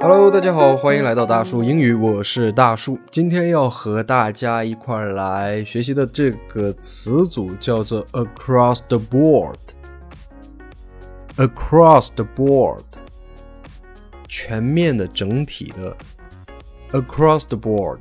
Hello，大家好，欢迎来到大树英语，我是大树。今天要和大家一块儿来学习的这个词组叫做 across the board。across the board，全面的、整体的。across the board，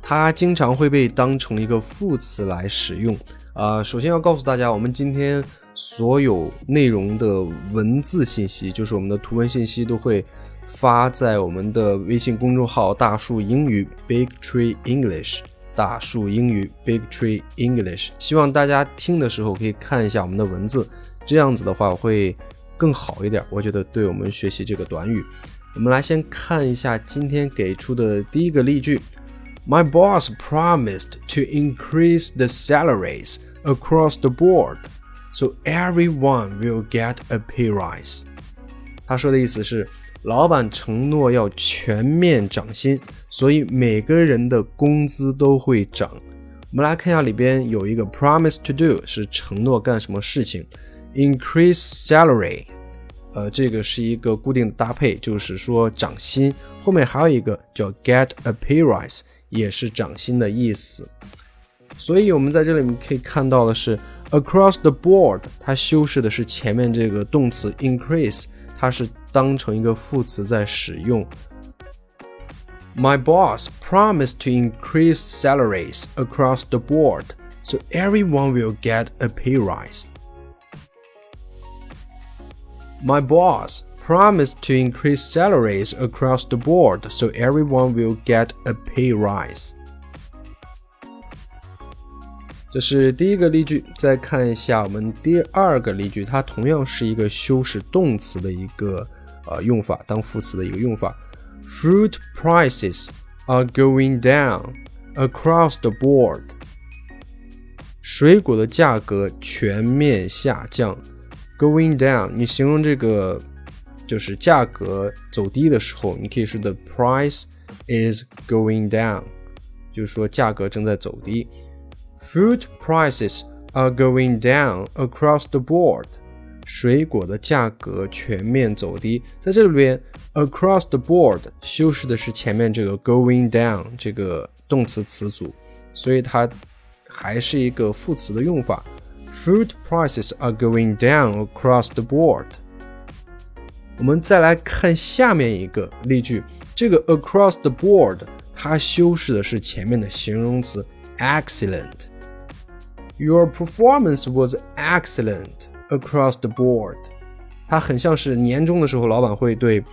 它经常会被当成一个副词来使用。啊，首先要告诉大家，我们今天所有内容的文字信息，就是我们的图文信息，都会发在我们的微信公众号“大树英语 ”（Big Tree English）。大树英语 （Big Tree English）。希望大家听的时候可以看一下我们的文字，这样子的话会更好一点。我觉得对我们学习这个短语。我们来先看一下今天给出的第一个例句：My boss promised to increase the salaries across the board, so everyone will get a pay rise。他说的意思是，老板承诺要全面涨薪，所以每个人的工资都会涨。我们来看一下里边有一个 promise to do，是承诺干什么事情；increase salary。呃，这个是一个固定的搭配，就是说涨薪。后面还有一个叫 get a pay rise，也是涨薪的意思。所以我们在这里面可以看到的是 across the board，它修饰的是前面这个动词 increase，它是当成一个副词在使用。My boss promised to increase salaries across the board, so everyone will get a pay rise. My boss promised to increase salaries across the board so everyone will get a pay rise. 这是第一个例句，再看一下我们第二个例句，它同样是一个修饰动词的一个呃用法，当副词的一个用法。Fruit prices are going down across the board. 水果的价格全面下降。Going down，你形容这个就是价格走低的时候，你可以说 The price is going down，就是说价格正在走低。Fruit prices are going down across the board，水果的价格全面走低。在这里边，across the board 修饰的是前面这个 going down 这个动词词组，所以它还是一个副词的用法。Food prices are going down across the board。我们再来看下面一个例句，这个 across the board 它修饰的是前面的形容词 excellent。Your performance was excellent across the board。它很像是年终的时候，老板会对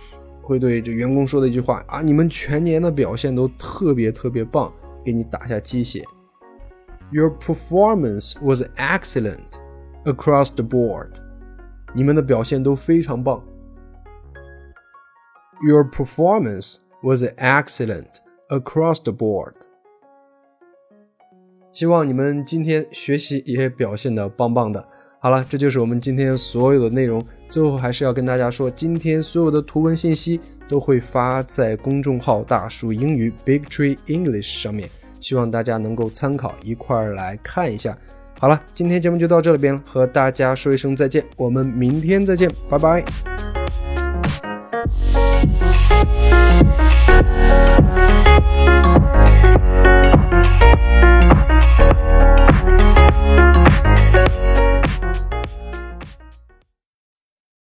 会对这员工说的一句话啊，你们全年的表现都特别特别棒，给你打下鸡血。Your performance was excellent across the board. 你们的表现都非常棒。Your performance was excellent across the board. 希望你们今天学习也表现的棒棒的。好了，这就是我们今天所有的内容。最后还是要跟大家说，今天所有的图文信息都会发在公众号“大树英语 ”（Big Tree English） 上面。希望大家能够参考一块儿来看一下。好了，今天节目就到这里边了，和大家说一声再见，我们明天再见，拜拜。